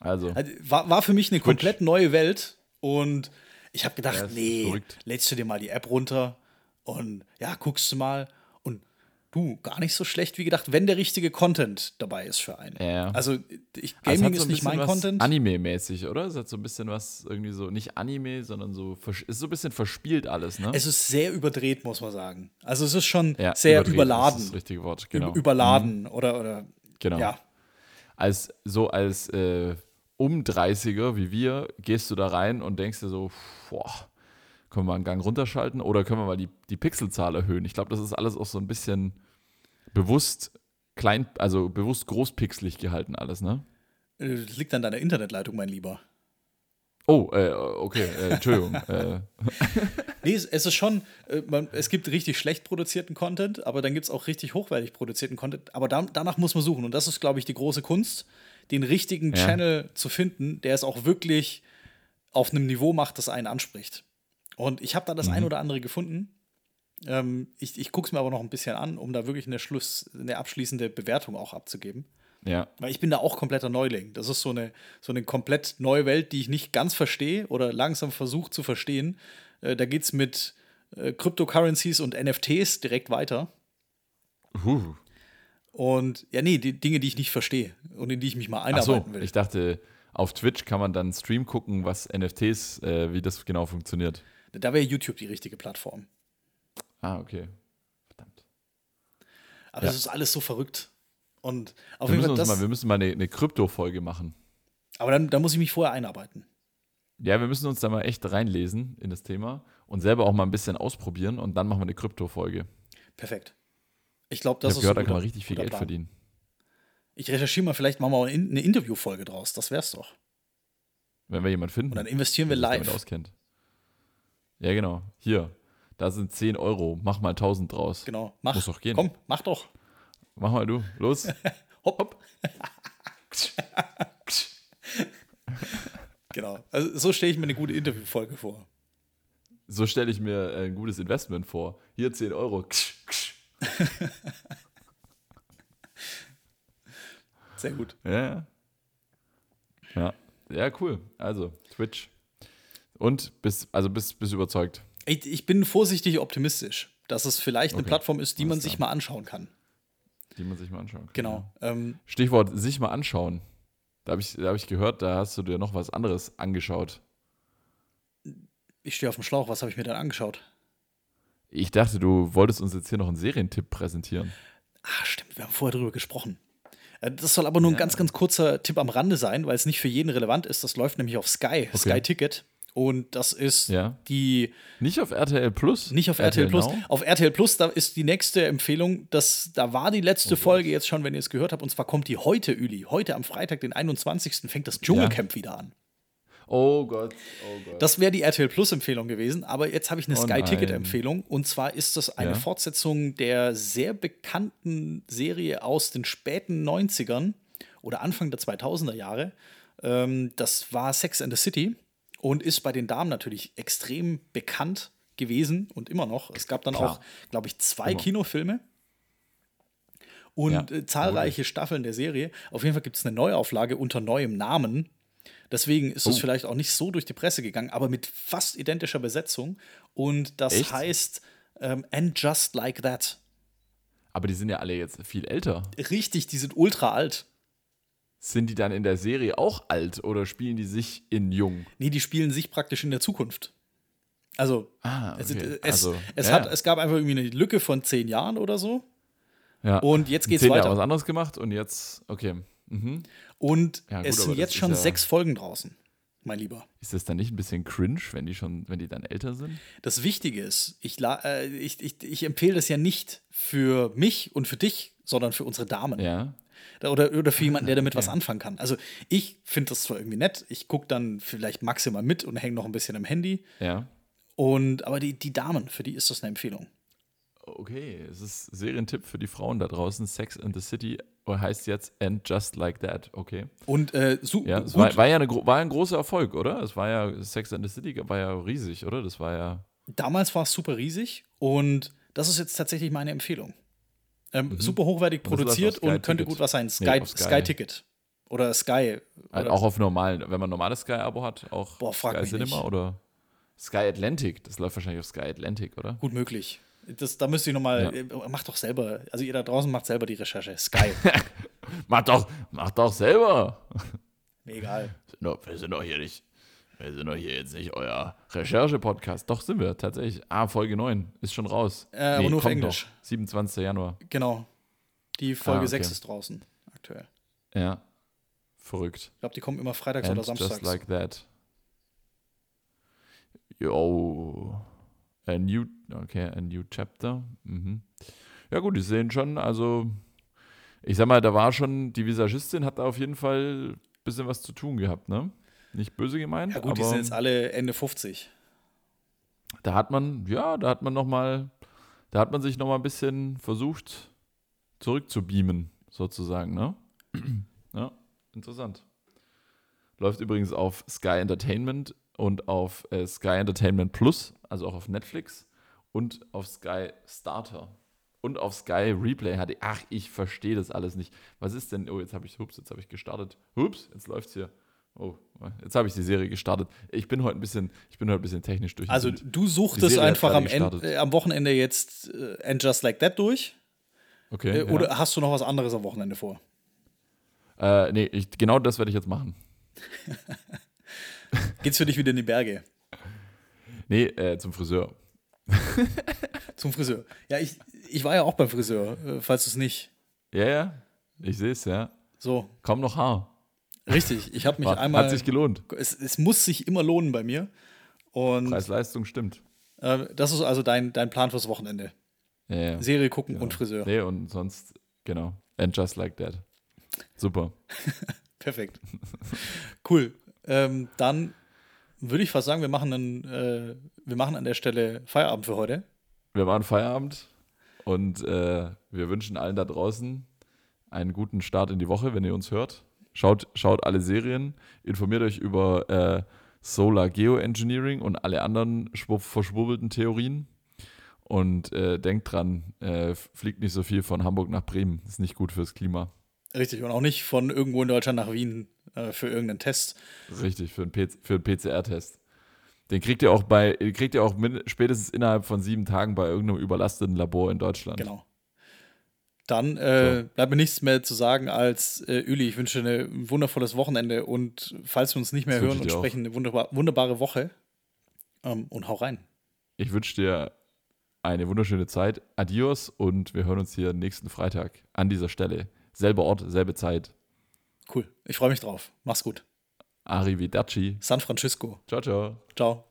Also, Also, war, war für mich eine komplett neue Welt und ich habe gedacht, Ja, nee, verrückt. lädst du dir mal die App runter und ja, guckst du mal du, gar nicht so schlecht wie gedacht, wenn der richtige Content dabei ist für einen. Ja. Also, ich, Also Gaming hat so ist ein nicht mein Content. Anime-mäßig, oder? Es hat so ein bisschen was irgendwie so, nicht Anime, sondern so, ist so ein bisschen verspielt alles, ne? Es ist sehr überdreht, muss man sagen. Also, es ist schon ja, sehr überladen. Das ist das richtige Wort, genau. Überladen oder, oder Genau. ja. Als, so als äh, Um-30er wie wir, gehst du da rein und denkst dir so, boah, können wir mal einen Gang runterschalten oder können wir mal die, die Pixelzahl erhöhen? Ich glaube, das ist alles auch so ein bisschen bewusst klein, also bewusst großpixelig gehalten alles, ne? Äh, Das liegt an deiner Internetleitung, mein Lieber. Oh, äh, okay, äh, Entschuldigung. äh, [laughs] Nee, es, es ist schon, äh, man, es gibt richtig schlecht produzierten Content, aber dann gibt es auch richtig hochwertig produzierten Content. Aber da, danach muss man suchen. Und das ist, glaube ich, die große Kunst, den richtigen Ja. Channel zu finden, der es auch wirklich auf einem Niveau macht, das einen anspricht. Und ich habe da das ein oder andere gefunden. Ähm, ich ich gucke es mir aber noch ein bisschen an, um da wirklich eine, Schluss, eine abschließende Bewertung auch abzugeben. ja, Weil ich bin da auch kompletter Neuling. Das ist so eine, so eine komplett neue Welt, die ich nicht ganz verstehe oder langsam versuche zu verstehen. Äh, da geht es mit äh, Cryptocurrencies und NFTs direkt weiter. uh. Und ja, nee, die Dinge, die ich nicht verstehe und in die ich mich mal Ach so, einarbeiten will. ich dachte, auf Twitch kann man dann Stream gucken, was NFTs, äh, wie das genau funktioniert. da wäre YouTube die richtige Plattform. Ah, okay. Verdammt. Aber Ja. das ist alles so verrückt. Und auf Wir jeden müssen, Fall das. mal, wir müssen mal eine, eine Krypto-Folge machen. aber dann, dann muss ich mich vorher einarbeiten. Ja, wir müssen uns da mal echt reinlesen in das Thema und selber auch mal ein bisschen ausprobieren und dann machen wir eine Krypto-Folge. Perfekt. Ich glaube, Ich das habe ist gehört, da ein kann man guter- richtig viel guter Geld Plan. verdienen. Ich recherchiere mal, vielleicht machen wir auch eine Interviewfolge draus. Das wär's doch. Wenn wir jemanden finden, Und dann investieren wir sich damit live. auskennt. Ja, genau. Hier, da sind 10 Euro, mach mal 1000 draus. Genau. Mach. Muss doch gehen. Komm, mach doch. Mach mal du, los. [laughs] Hopp, hopp. [laughs] genau. Also so stelle ich mir eine gute Interviewfolge vor. So stelle ich mir ein gutes Investment vor. Hier 10 Euro. [laughs] Sehr gut. Ja, ja. Ja, ja cool. Also, Twitch. Und bist, also bist, bist überzeugt. Ich, ich bin vorsichtig optimistisch, dass es vielleicht eine Okay. Plattform ist, die man Alles sich klar. mal anschauen kann. Die man sich mal anschauen kann. Genau. Ähm, Stichwort sich mal anschauen. Da habe ich, da hab ich gehört, da hast du dir noch was anderes angeschaut. Ich stehe auf dem Schlauch, was habe ich mir dann angeschaut? Ich dachte, du wolltest uns jetzt hier noch einen Serientipp präsentieren. Ah, stimmt, wir haben vorher drüber gesprochen. Äh, Das soll aber nur ein ganz, ganz kurzer Tipp am Rande sein, weil es nicht für jeden relevant ist. Das läuft nämlich auf Sky, Sky Ticket. Und das ist Ja. die, Nicht auf RTL Plus? nicht auf RTL, Plus. Now? Auf RTL Plus, da ist die nächste Empfehlung, das, da war die letzte Oh Folge jetzt schon, wenn ihr es gehört habt. Und zwar kommt die heute, Üli. Heute am Freitag, den 21. fängt das Dschungelcamp wieder an. Oh Gott, oh Gott. Das wäre die RTL Plus Empfehlung gewesen, aber jetzt habe ich eine Oh Sky Ticket. Empfehlung und zwar ist das eine Ja. Fortsetzung der sehr bekannten Serie aus den späten 90ern oder Anfang der 2000er Jahre. Ähm, das war Sex and the City und ist bei den Damen natürlich extrem bekannt gewesen und immer noch. Es gab dann Klar. auch, glaube ich, zwei Immer. Kinofilme und Ja, äh, zahlreiche Staffeln der Serie. Auf jeden Fall gibt es eine Neuauflage unter neuem Namen. Deswegen ist es Oh. vielleicht auch nicht so durch die Presse gegangen, aber mit fast identischer Besetzung. Und das Echt? heißt ähm, And Just Like That. Aber die sind ja alle jetzt viel älter. Richtig, die sind ultra alt. Sind die dann in der Serie auch alt oder spielen die sich in jung? Nee, die spielen sich praktisch in der Zukunft. Also, Ah, es, okay. es, also, es, ja, hat, es gab einfach irgendwie eine Lücke von zehn Jahren oder so. ja. Und jetzt geht's Zehn Jahre weiter. was anderes gemacht und jetzt, okay. Mhm. Und Ja, gut, es sind jetzt schon ja- sechs Folgen draußen, mein Lieber. Ist das dann nicht ein bisschen cringe, wenn die schon, wenn die dann älter sind? Das Wichtige ist, ich, äh, ich, ich, ich empfehle das ja nicht für mich und für dich, sondern für unsere Damen. Ja. Oder, oder für jemanden, der damit [laughs] was anfangen kann. Also ich finde das zwar irgendwie nett, ich gucke dann vielleicht maximal mit und hänge noch ein bisschen am Handy. Ja. Und, aber die, die Damen, für die ist das eine Empfehlung. Okay, es ist Serientipp für die Frauen da draußen. Sex in the City heißt jetzt And Just Like That. Okay. Und äh, su Ja, es war, war ja eine, war ein großer Erfolg, oder? Es war ja, Sex in the City war ja riesig, oder? Das war ja. damals war es super riesig und das ist jetzt tatsächlich meine Empfehlung. Ähm, Super hochwertig produziert und könnte gut was sein. Nee, Sky, auf Sky. Sky Ticket. Oder Sky. Oder auch auf normalen, wenn man ein normales Sky-Abo hat, auch Boah, Sky Cinema nicht. oder Sky Atlantic. Das läuft wahrscheinlich auf Sky Atlantic, oder? gut möglich. Das, da müsste ich nochmal, Ja. äh, macht doch selber, also ihr da draußen macht selber die Recherche. Sky. [laughs] Mach doch, mach doch selber. Mir egal. Wir sind doch hier nicht. Wir sind doch hier jetzt nicht euer Recherche-Podcast. Doch, sind wir tatsächlich. Ah, Folge 9 ist schon raus. Äh, aber nur auf Englisch. Noch. 27. Januar. Genau. Die Folge Ah, okay. 6 ist draußen aktuell. Ja. Verrückt. Ich glaube, die kommen immer freitags And oder samstags. just like that. Yo. A new, okay, a new chapter. Mhm. Ja gut, die sehen schon, also ich sag mal, da war schon, die Visagistin hat da auf jeden Fall ein bisschen was zu tun gehabt, ne? Nicht böse gemeint, ja gut, die sind jetzt alle Ende 50. da hat man, ja, da hat man noch mal, da hat man sich noch mal ein bisschen versucht zurückzubeamen, sozusagen, ne? ja, interessant. Läuft übrigens auf Sky Entertainment und auf äh, Sky Entertainment Plus, also auch auf Netflix und auf Sky Starter und auf Sky Replay HD. Ach, ich verstehe das alles nicht. Was ist denn? Oh, jetzt habe ich, hups, jetzt habe ich gestartet. Hups, jetzt läuft's hier. Oh, jetzt habe ich die Serie gestartet. Ich bin heute ein bisschen, ich bin heute ein bisschen technisch durch. Also du suchtest einfach am, End, äh, am Wochenende jetzt äh, And Just Like That durch. okay. Äh, Oder hast du noch was anderes am Wochenende vor? Ja. Äh, nee, ich, genau das werde ich jetzt machen. [laughs] Geht's für dich wieder in die Berge? Nee, äh, zum Friseur. [laughs] Zum Friseur. Ja, ich, ich war ja auch beim Friseur, äh, falls du es nicht. Ja, ja. Ich sehe es, ja. So, Kaum noch Haar. Richtig. Ich habe mich War, einmal. hat sich gelohnt. es, es muss sich immer lohnen bei mir. Und Preis-Leistung stimmt. äh, das ist also dein, dein Plan fürs Wochenende. Ja, ja. Serie gucken Genau. und Friseur. Nee, und sonst, genau. And just like that. Super. [laughs] Perfekt. cool. Ähm, dann würde ich fast sagen, wir machen, einen, äh, wir machen an der Stelle Feierabend für heute. Wir machen Feierabend und äh, wir wünschen allen da draußen einen guten Start in die Woche, wenn ihr uns hört. Schaut, schaut alle Serien, informiert euch über äh, Solar Geoengineering und alle anderen verschwurbelten Theorien. Und äh, denkt dran, äh, fliegt nicht so viel von Hamburg nach Bremen. Ist nicht gut fürs Klima. Richtig. Und auch nicht von irgendwo in Deutschland nach Wien äh, für irgendeinen Test. Richtig, für einen, einen PCR-Test. Den kriegt ihr auch bei, kriegt ihr auch spätestens innerhalb von sieben Tagen bei irgendeinem überlasteten Labor in Deutschland. Genau. Dann äh, So. bleibt mir nichts mehr zu sagen als äh, Üli, ich wünsche dir ein wundervolles Wochenende und falls wir uns nicht mehr Das hören und sprechen, eine wunderbar, wunderbare Woche. ähm, und hau rein. Ich wünsche dir eine wunderschöne Zeit. Adios und wir hören uns hier nächsten Freitag an dieser Stelle. Selber Ort, selbe Zeit. Cool. Ich freue mich drauf. Mach's gut. Arrivederci. San Francisco. Ciao, ciao. Ciao.